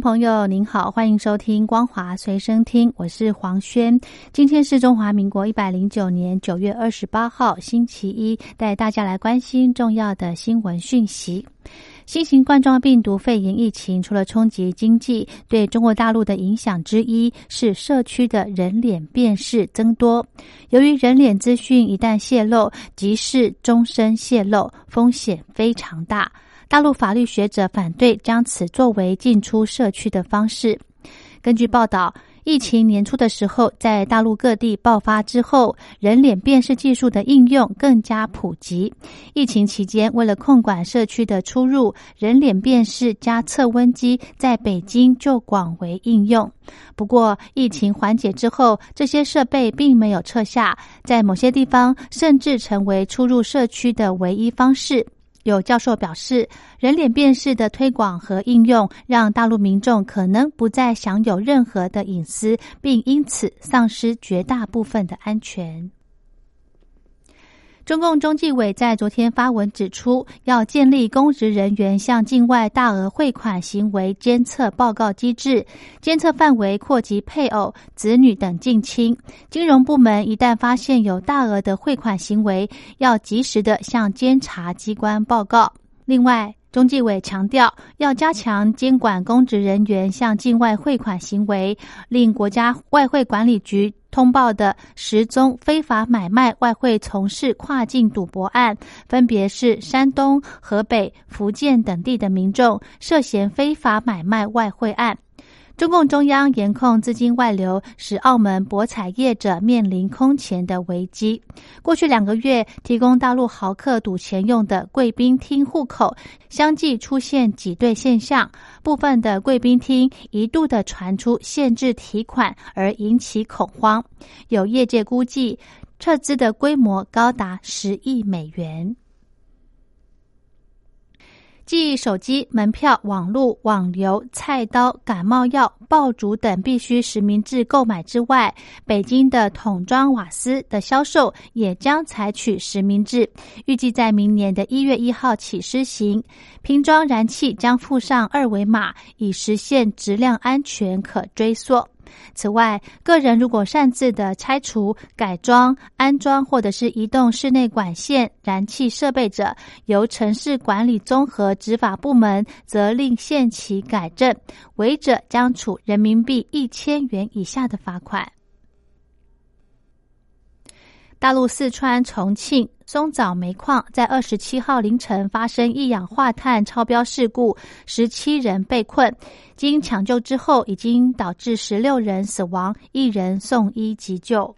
朋友您好，欢迎收听光华随身听，我是黄轩。今天是中华民国一百零九年九月二十八号，星期一，带大家来关心重要的新闻讯息。新型冠状病毒肺炎疫情除了冲击经济，对中国大陆的影响之一是社区的人脸辨识增多。由于人脸资讯一旦泄露，即是终身泄露，风险非常大。大陆法律学者反对将此作为进出社区的方式。根据报道，疫情年初的时候，在大陆各地爆发之后，人脸辨识技术的应用更加普及。疫情期间，为了控管社区的出入，人脸辨识加测温机在北京就广为应用。不过，疫情缓解之后，这些设备并没有撤下，在某些地方甚至成为出入社区的唯一方式。有教授表示，人脸辨识的推广和应用，让大陆民众可能不再享有任何的隐私，并因此丧失绝大部分的安全。中共中纪委在昨天发文指出，要建立公职人员向境外大额汇款行为监测报告机制，监测范围扩及配偶、子女等近亲。金融部门一旦发现有大额的汇款行为，要及时的向监察机关报告。另外，中纪委强调，要加强监管公职人员向境外汇款行为，令国家外汇管理局。通报的十宗非法买卖外汇、从事跨境赌博案，分别是山东、河北、福建等地的民众涉嫌非法买卖外汇案。中共中央严控资金外流，使澳门博彩业者面临空前的危机。过去两个月，提供大陆豪客赌钱用的贵宾厅户口相继出现挤兑现象，部分的贵宾厅一度的传出限制提款，而引起恐慌。有业界估计，撤资的规模高达十亿美元。继手机、门票、网络、网游、菜刀、感冒药、爆竹等必须实名制购买之外，北京的桶装瓦斯的销售也将采取实名制，预计在明年的一月一号起施行。瓶装燃气将附上二维码，以实现质量安全可追溯。此外，个人如果擅自的拆除、改装、安装或者是移动室内管线、燃气设备者，由城市管理综合执法部门责令限期改正，违者将处人民币一千元以下的罚款。大陆四川重庆松藻煤矿在二十七号凌晨发生一氧化碳超标事故，十七人被困，经抢救之后，已经导致十六人死亡，一人送医急救。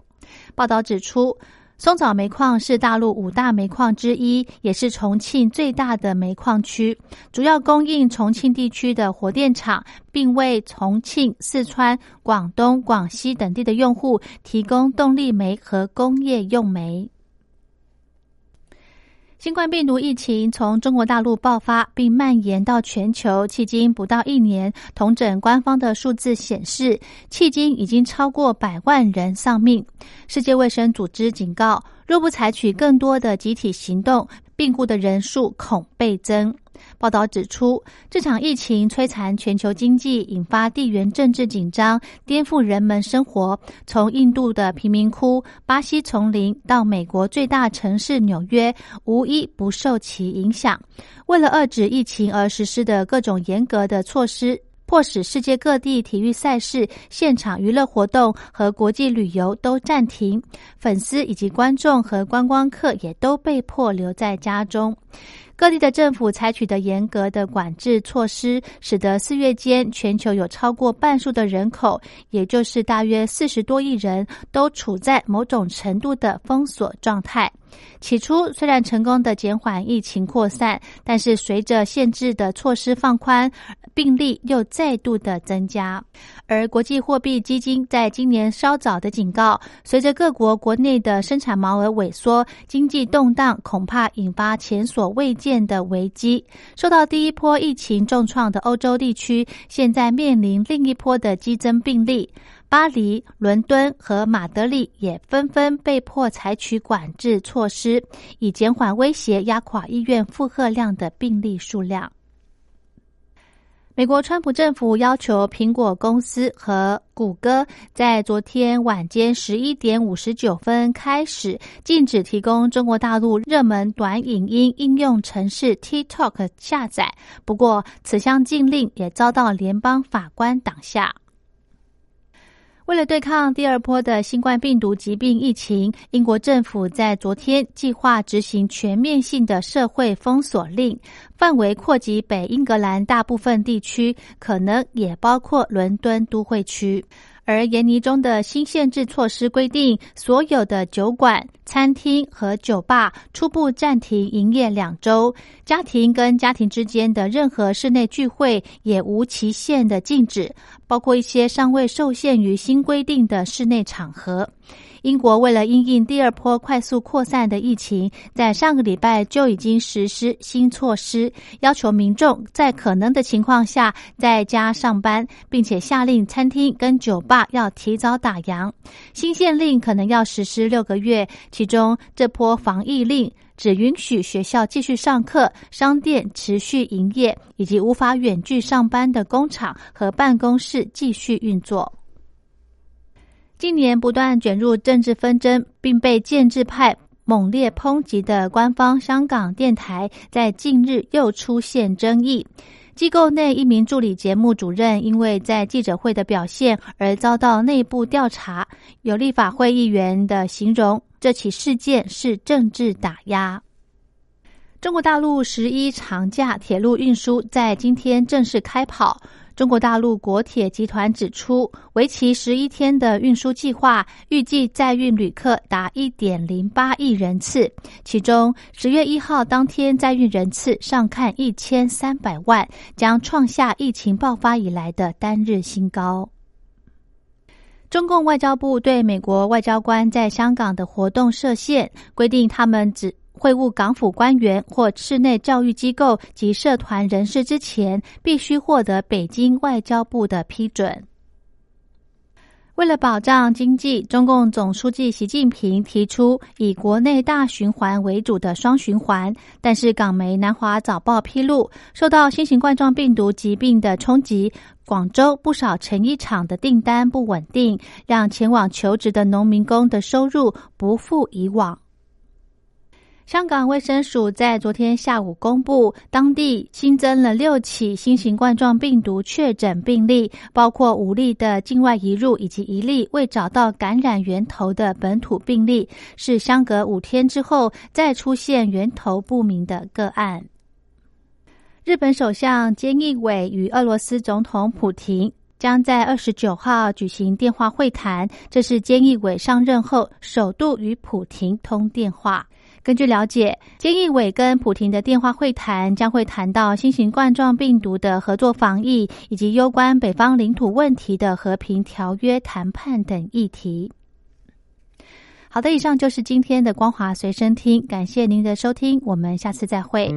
报道指出。松藻煤矿是大陆五大煤矿之一，也是重庆最大的煤矿区，主要供应重庆地区的火电厂，并为重庆、四川、广东、广西等地的用户提供动力煤和工业用煤。新冠病毒疫情从中国大陆爆发并蔓延到全球，迄今不到一年，同诊官方的数字显示，迄今已经超过百万人丧命。世界卫生组织警告，若不采取更多的集体行动，病故的人数恐倍增。报道指出，这场疫情摧残全球经济，引发地缘政治紧张，颠覆人们生活。从印度的贫民窟、巴西丛林到美国最大城市纽约，无一不受其影响。为了遏制疫情而实施的各种严格的措施。迫使世界各地体育赛事、现场娱乐活动和国际旅游都暂停，粉丝以及观众和观光客也都被迫留在家中。各地的政府采取的严格的管制措施，使得四月间全球有超过半数的人口，也就是大约四十多亿人，都处在某种程度的封锁状态。起初虽然成功的减缓疫情扩散，但是随着限制的措施放宽，病例又再度的增加。而国际货币基金在今年稍早的警告，随着各国国内的生产毛额萎缩，经济动荡恐怕引发前所所未见的危机。受到第一波疫情重创的欧洲地区，现在面临另一波的激增病例。巴黎、伦敦和马德里也纷纷被迫采取管制措施，以减缓威胁压垮医院负荷量的病例数量。美国川普政府要求苹果公司和谷歌在昨天晚间十一点五十九分开始禁止提供中国大陆热门短影音应用程式 TikTok 下载。不过，此项禁令也遭到联邦法官挡下。为了对抗第二波的新冠病毒疾病疫情，英国政府在昨天计划执行全面性的社会封锁令，范围扩及北英格兰大部分地区，可能也包括伦敦都会区。而研拟中的新限制措施规定，所有的酒馆、餐厅和酒吧初步暂停营业两周，家庭跟家庭之间的任何室内聚会也无期限的禁止，包括一些尚未受限于新规定的室内场合。英国为了因应第二波快速扩散的疫情，在上个礼拜就已经实施新措施，要求民众在可能的情况下在家上班，并且下令餐厅跟酒吧要提早打烊。新限令可能要实施六个月，其中这波防疫令只允许学校继续上课、商店持续营业，以及无法远距上班的工厂和办公室继续运作。近年不断卷入政治纷争，并被建制派猛烈抨击的官方香港电台，在近日又出现争议。机构内一名助理节目主任，因为在记者会的表现而遭到内部调查。有立法会议员的形容，这起事件是政治打压。中国大陆十一长假铁路运输在今天正式开跑。中国大陆国铁集团指出，为期十一天的运输计划预计载运旅客达一点零八亿人次，其中十月一号当天载运人次上看一千三百万，将创下疫情爆发以来的单日新高。中共外交部对美国外交官在香港的活动设限，规定他们只。会晤港府官员或室内教育机构及社团人士之前，必须获得北京外交部的批准。为了保障经济，中共总书记习近平提出以国内大循环为主的双循环。但是，港媒南华早报披露，受到新型冠状病毒疾病的冲击，广州不少成衣厂的订单不稳定，让前往求职的农民工的收入不复以往。香港卫生署在昨天下午公布，当地新增了六起新型冠状病毒确诊病例，包括五例的境外移入以及一例未找到感染源头的本土病例，是相隔五天之后再出现源头不明的个案。日本首相菅义伟与俄罗斯总统普京将在二十九号举行电话会谈，这是菅义伟上任后首度与普京通电话。根据了解，菅义伟跟普廷的电话会谈将会谈到新型冠状病毒的合作防疫，以及攸关北方领土问题的和平条约谈判等议题。好的，以上就是今天的光华随身听，感谢您的收听，我们下次再会。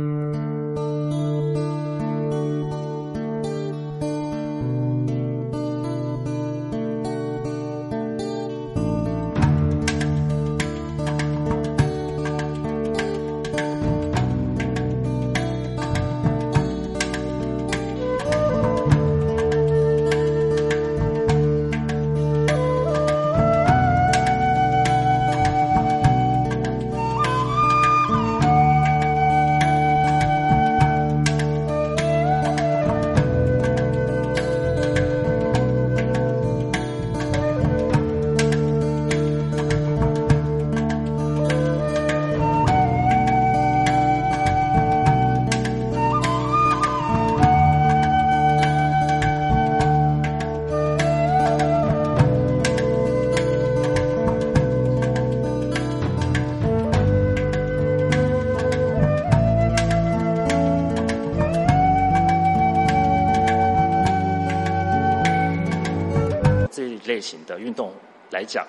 运动来讲，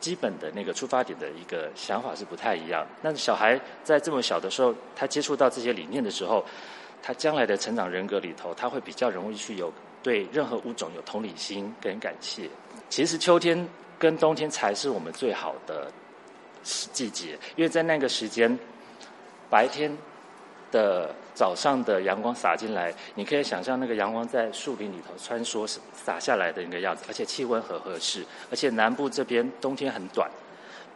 基本的那个出发点的一个想法是不太一样。那小孩在这么小的时候，他接触到这些理念的时候，他将来的成长人格里头，他会比较容易去有对任何物种有同理心跟感谢。其实秋天跟冬天才是我们最好的季节，因为在那个时间，白天的。早上的阳光洒进来，你可以想象那个阳光在树林里头穿梭洒下来的那个样子，而且气温很合适，而且南部这边冬天很短，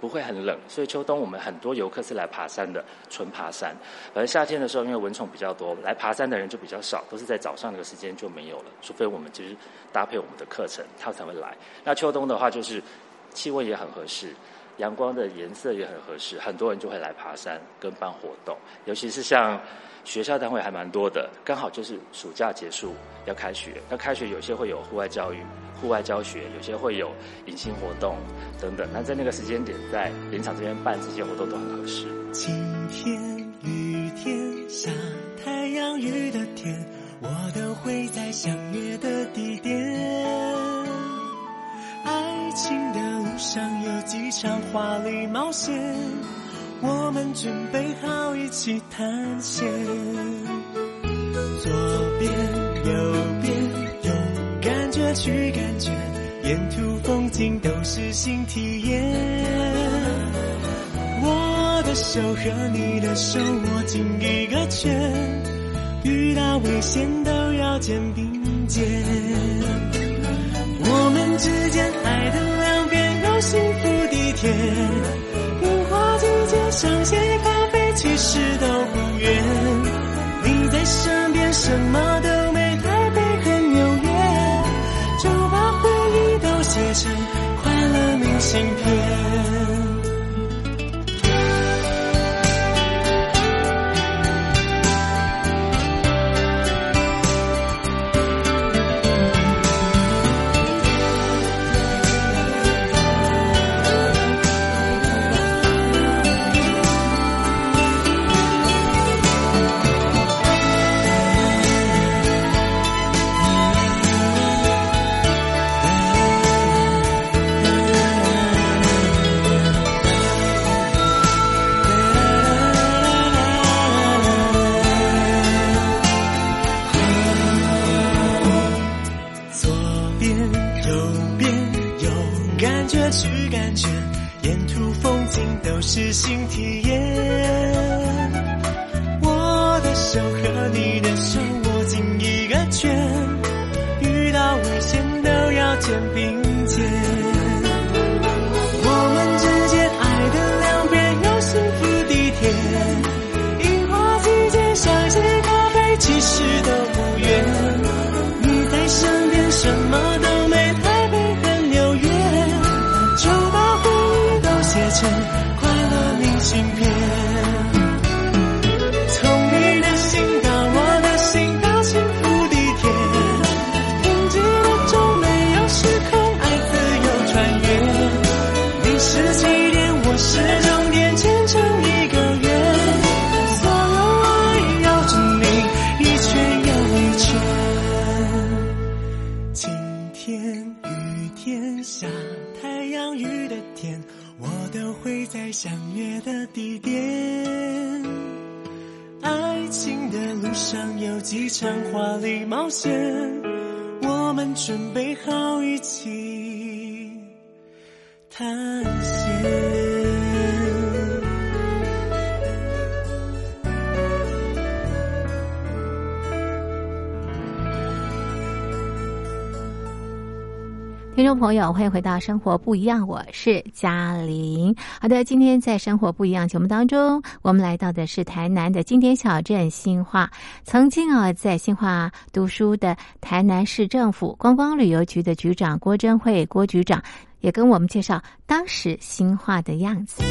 不会很冷，所以秋冬我们很多游客是来爬山的，纯爬山。而夏天的时候，因为蚊虫比较多，来爬山的人就比较少，都是在早上那个时间就没有了，除非我们就是搭配我们的课程，他才会来。那秋冬的话，就是气温也很合适。阳光的颜色也很合适，很多人就会来爬山跟办活动，尤其是像学校单位还蛮多的，刚好就是暑假结束要开学，要开学有些会有户外教育、户外教学，有些会有迎新活动等等。那在那个时间点，在林场这边办这些活动都很合适。晴天、雨天、下太阳、雨的天，我都会在相约的地点。爱情的路上几场华丽冒险，我们准备好一起探险。左边右边，用感觉去感觉，沿途风景都是新体验。我的手和你的手握紧一个圈，遇到危险都要肩并肩。我们之间爱的，樱花季节想些咖啡其实都不远，你在身边什么肩并路上有几场华丽冒险我们准备好一起探险。听众朋友，欢迎回到《生活不一样》，我是嘉玲。好的，今天在《生活不一样》节目当中，我们来到的是台南的经典小镇新化。曾经啊，在新化读书的台南市政府观光旅游局的局长郭珍惠郭局长，也跟我们介绍当时新化的样子。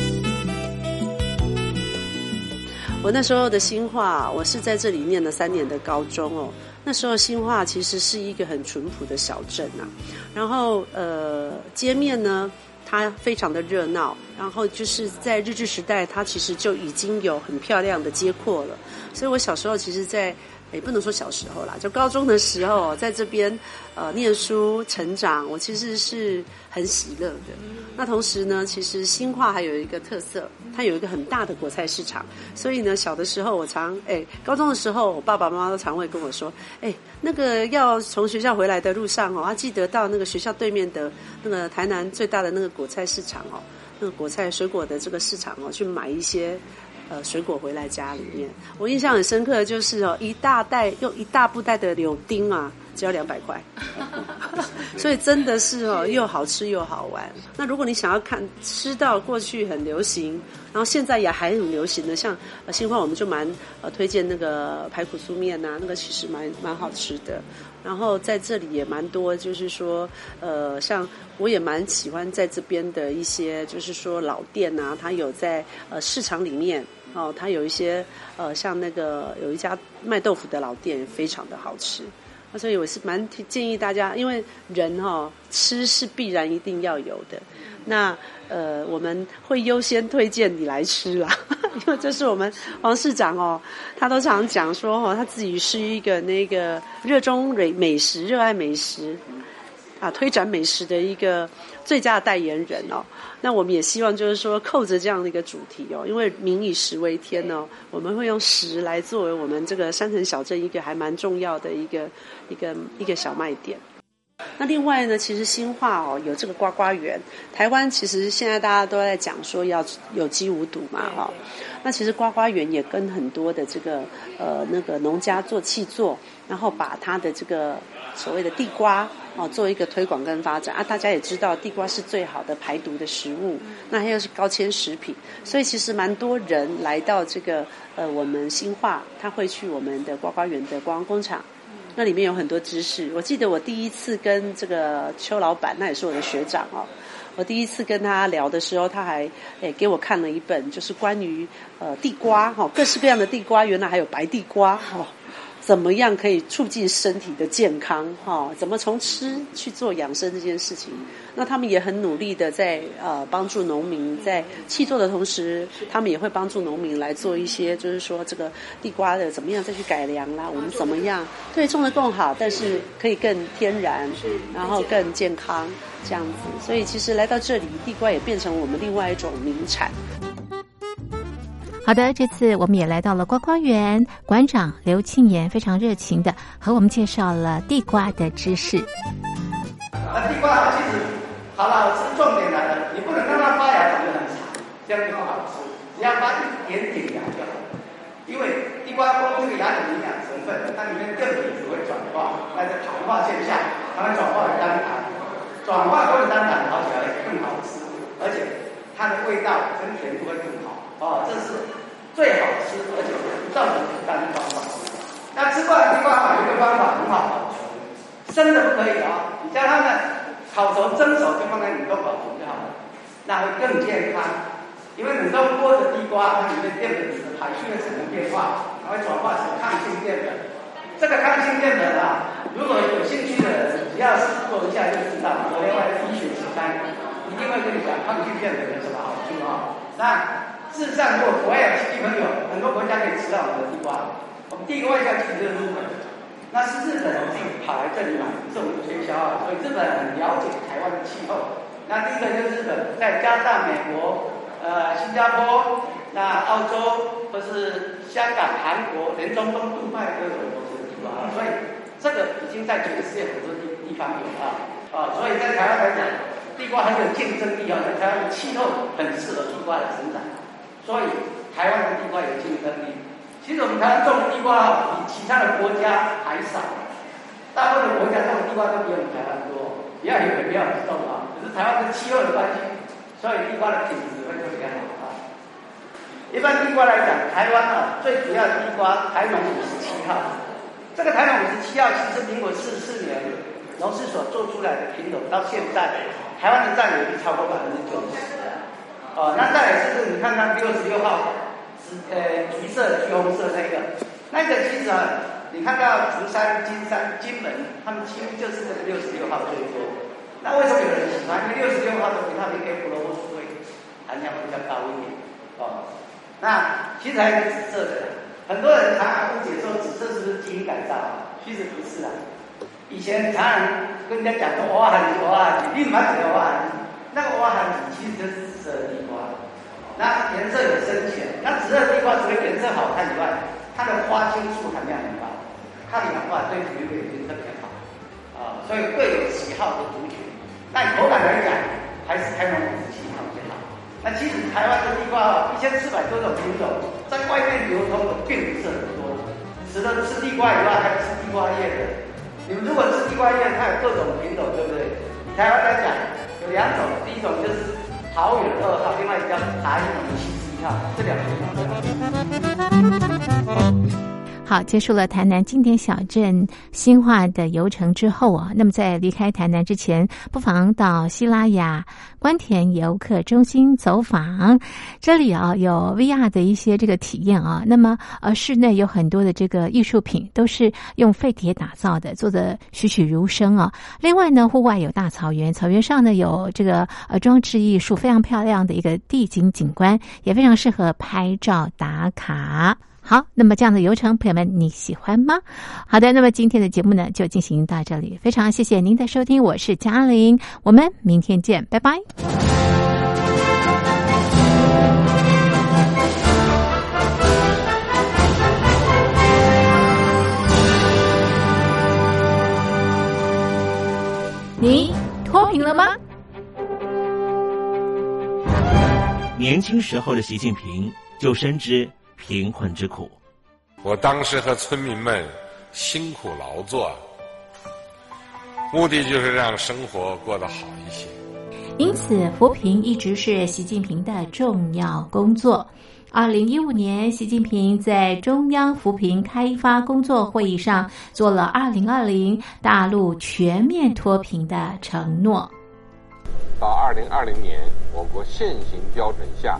我那时候的新化，我是在这里念了三年的高中哦。那时候新化其实是一个很淳朴的小镇啊，然后呃街面呢，它非常的热闹，然后就是在日治时代，它其实就已经有很漂亮的街廓了。所以我小时候其实，在也不能说小时候啦，就高中的时候，在这边呃念书成长，我其实是很喜乐的。那同时呢，其实新化还有一个特色，它有一个很大的果菜市场，所以呢，小的时候我常哎，高中的时候，我爸爸妈妈都常会跟我说，哎，那个要从学校回来的路上哦，他记得到那个学校对面的那个台南最大的那个果菜市场哦，那个果菜水果的这个市场哦，去买一些。呃，水果回来家里面，我印象很深刻的就是哦，一大袋用一大布袋的柳丁啊，只要两百块，所以真的是哦，又好吃又好玩。那如果你想要看吃到过去很流行，然后现在也还很流行的，像呃新化，我们就蛮呃推荐那个排骨酥面呐，那个其实蛮蛮好吃的。然后在这里也蛮多，就是说呃，像我也蛮喜欢在这边的一些，就是说老店呐，它有在呃市场里面。哦，它有一些呃，像那个有一家卖豆腐的老店，非常的好吃。那所以我是蛮建议大家，因为人哈吃是必然一定要有的。那呃，我们会优先推荐你来吃啦，因为这是我们王市长哦，他都常讲说哦，他自己是一个那个热衷美美食、热爱美食啊，推展美食的一个最佳代言人哦。那我们也希望就是说，扣着这样的一个主题哦，因为民以食为天哦，我们会用食来作为我们这个山城小镇一个还蛮重要的一个一个一个小卖点。那另外呢，其实新化哦有这个瓜瓜园，台湾其实现在大家都在讲说要有机无毒嘛哈。那其实瓜瓜园也跟很多的这个呃那个农家做气作，然后把它的这个所谓的地瓜哦做一个推广跟发展啊。大家也知道地瓜是最好的排毒的食物，那它又是高纤食品，所以其实蛮多人来到这个呃我们新化，他会去我们的瓜瓜园的观光工厂。那里面有很多知识。我记得我第一次跟这个邱老板，那也是我的学长哦。我第一次跟他聊的时候，他还诶给我看了一本，就是关于呃地瓜哈，各式各样的地瓜，原来还有白地瓜哈。怎么样可以促进身体的健康？哈，怎么从吃去做养生这件事情？那他们也很努力的在呃帮助农民，在气做的同时，他们也会帮助农民来做一些，就是说这个地瓜的怎么样再去改良啦？我们怎么样对种的更好，但是可以更天然，然后更健康这样子。所以其实来到这里，地瓜也变成我们另外一种名产。好的，这次我们也来到了瓜瓜园，馆长刘庆言非常热情的和我们介绍了地瓜的知识。那地瓜其实好了，重点来了，你不能让它发芽长得很长，这样就不好吃。只要发一点点芽就好。因为地瓜光这个芽的营养成分，它里面电离子会转化，那个糖化现象，它会转化为单糖，转化过的单糖好起来更好吃，而且它的味道跟甜度会更好。哦，这是最好吃而且不造成负担的方法。那吃惯地瓜法有一个方法很好保存，生的不可以啊，你将它们烤熟、蒸熟就放在冷冻保存就好了，那会更健康。因为冷冻过的地瓜，它里面淀粉质的排序会产生变化，它会转化成抗性淀粉。这个抗性淀粉啊，如果有兴趣的人，只要试做一下就知道。我另外医学期刊一定会跟你讲抗性淀粉有什么好处啊。那。事实上，如果国外有亲戚朋友，很多国家可以吃到我们的地瓜。我们第一个外销去的是日本，那是日本人自己跑来这里买，是我们推销啊。所以日本很了解台湾的气候。那第一个就是日本，再加上美国、呃新加坡、那澳洲或是香港、韩国，连中东杜拜都有我们的地瓜。所以这个已经在全世界很多地地方有啊啊。所以在台湾来讲，地瓜很有竞争力啊，在台湾的气候很适合地瓜的成长。所以台湾的地瓜有竞争力。其实我们台湾种的地瓜比其他的国家还少，大部分国家种的地瓜都比我们台湾多。不要以为不要种啊，只是台湾的气候的关系，所以地瓜的品质会特别好啊。一般地瓜来讲，台湾啊最主要的地瓜台农五十七号，这个台农五十七号其实民国四十四年农事所做出来的品种，到现在台湾的占有率超过百分之九十。哦，那再来是你看看六十六号，是呃橘色、橘红色那个，那个其实啊，你看到竹山、金山、金门，他们几乎就是这个六十六号最多。那为什么有人喜欢？因为六十六号的维他命 A、胡萝卜素含量比较高一点。哦，那其实还有个紫色的，很多人常常误解说紫色是不是基因改造？其实不是啊。以前常常跟人家讲说哇你哇，你立马觉得哇，那个哇你其实就是地瓜，那颜色也深浅。那紫色地瓜除了颜色好看以外，它的花青素含量很高，抗氧化对皮肤也特别好啊。所以各有喜好的族群。但口感来讲，还是台湾紫气好最好。那其实台湾的地瓜一千四百多种品种，在外面流通的并不是很多。除了吃地瓜以外，还有吃地瓜叶的。你们如果吃地瓜叶，它有各种品种，对不对？台湾来讲有两种，第一种就是桃园二号，另外一个叫台南七十一号，这两种。好，结束了台南经典小镇新化的游程之后啊，那么在离开台南之前，不妨到西拉雅关田游客中心走访。这里啊有 VR 的一些这个体验啊，那么呃室内有很多的这个艺术品，都是用废铁打造的，做的栩栩如生啊。另外呢，户外有大草原，草原上呢有这个呃装置艺术，非常漂亮的一个地景景观，也非常适合拍照打卡。好，那么这样的流程，朋友们你喜欢吗？好的，那么今天的节目呢就进行到这里，非常谢谢您的收听，我是嘉玲，我们明天见，拜拜。你脱贫了吗？年轻时候的习近平就深知。贫困之苦，我当时和村民们辛苦劳作，目的就是让生活过得好一些。因此，扶贫一直是习近平的重要工作。二零一五年，习近平在中央扶贫开发工作会议上做了二零二零大陆全面脱贫的承诺。到二零二零年，我国现行标准下。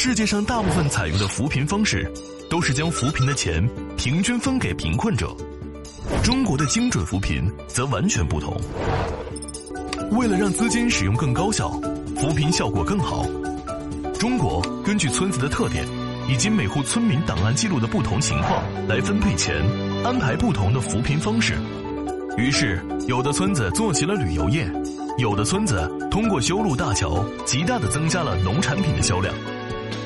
世界上大部分采用的扶贫方式，都是将扶贫的钱平均分给贫困者。中国的精准扶贫则完全不同。为了让资金使用更高效，扶贫效果更好，中国根据村子的特点以及每户村民档案记录的不同情况来分配钱，安排不同的扶贫方式。于是，有的村子做起了旅游业，有的村子通过修路大桥，极大的增加了农产品的销量。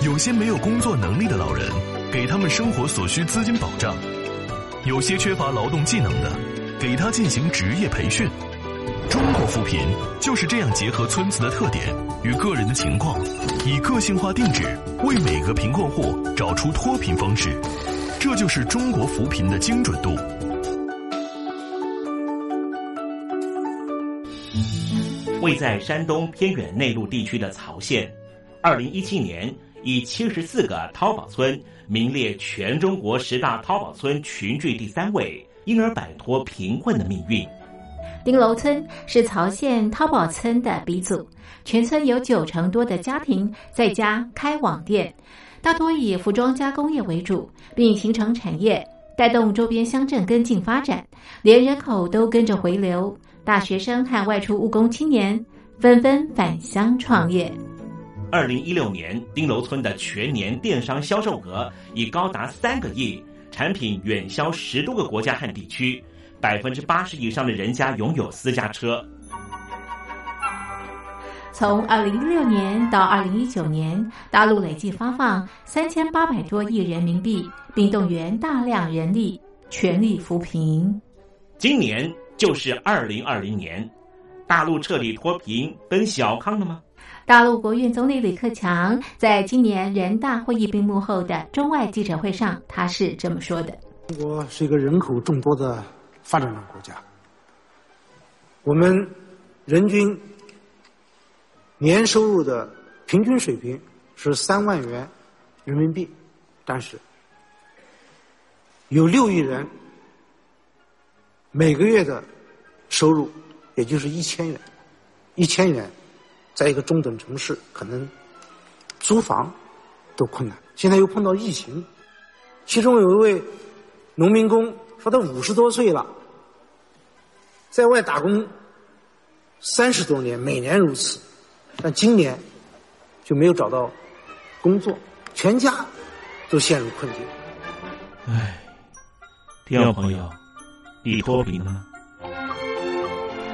有些没有工作能力的老人，给他们生活所需资金保障；有些缺乏劳动技能的，给他进行职业培训。中国扶贫就是这样结合村子的特点与个人的情况，以个性化定制为每个贫困户找出脱贫方式。这就是中国扶贫的精准度。位在山东偏远内陆地区的曹县，二零一七年以七十四个淘宝村名列全中国十大淘宝村群聚第三位，因而摆脱贫困的命运。丁楼村是曹县淘宝村的鼻祖，全村有九成多的家庭在家开网店，大多以服装加工业为主，并形成产业，带动周边乡镇跟进发展，连人口都跟着回流。大学生和外出务工青年纷纷返乡创业。二零一六年，丁楼村的全年电商销售额已高达三个亿，产品远销十多个国家和地区，百分之八十以上的人家拥有私家车。从二零一六年到二零一九年，大陆累计发放三千八百多亿人民币，并动员大量人力，全力扶贫。今年。就是二零二零年，大陆彻底脱贫奔小康了吗？大陆国务院总理李克强在今年人大会议闭幕后的中外记者会上，他是这么说的：“中国是一个人口众多的发展中国家，我们人均年收入的平均水平是三万元人民币，但是有六亿人每个月的收入也就是一千元，一千元，在一个中等城市可能租房都困难。现在又碰到疫情，其中有一位农民工说他五十多岁了，在外打工三十多年，每年如此，但今年就没有找到工作，全家都陷入困境。唉，听众朋友，你脱贫了吗？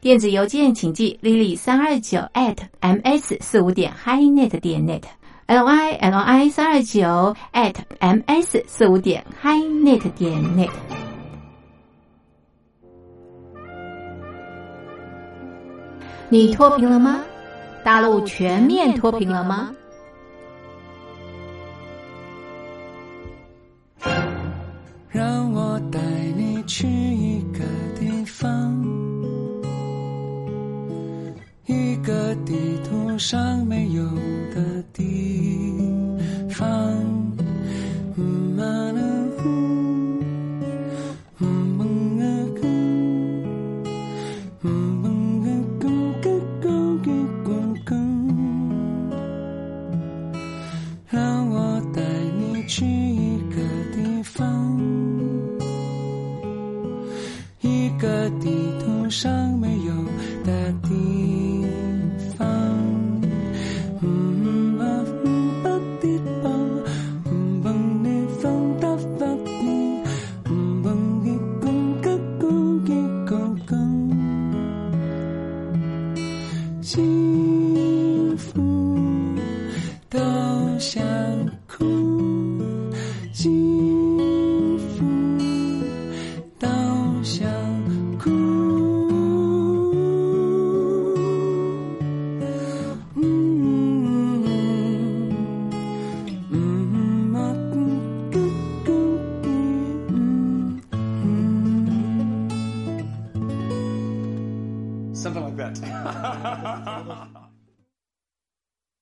电子邮件请寄 lily 三二九 at ms 四五点 highnet 点 net，l y l i 三二九 at ms 四五点 highnet 点 net。你脱贫了吗？大陆全面脱贫了吗？让我带你去一个地方，地图上没有的地方。让我带你去一个地方，一个地图上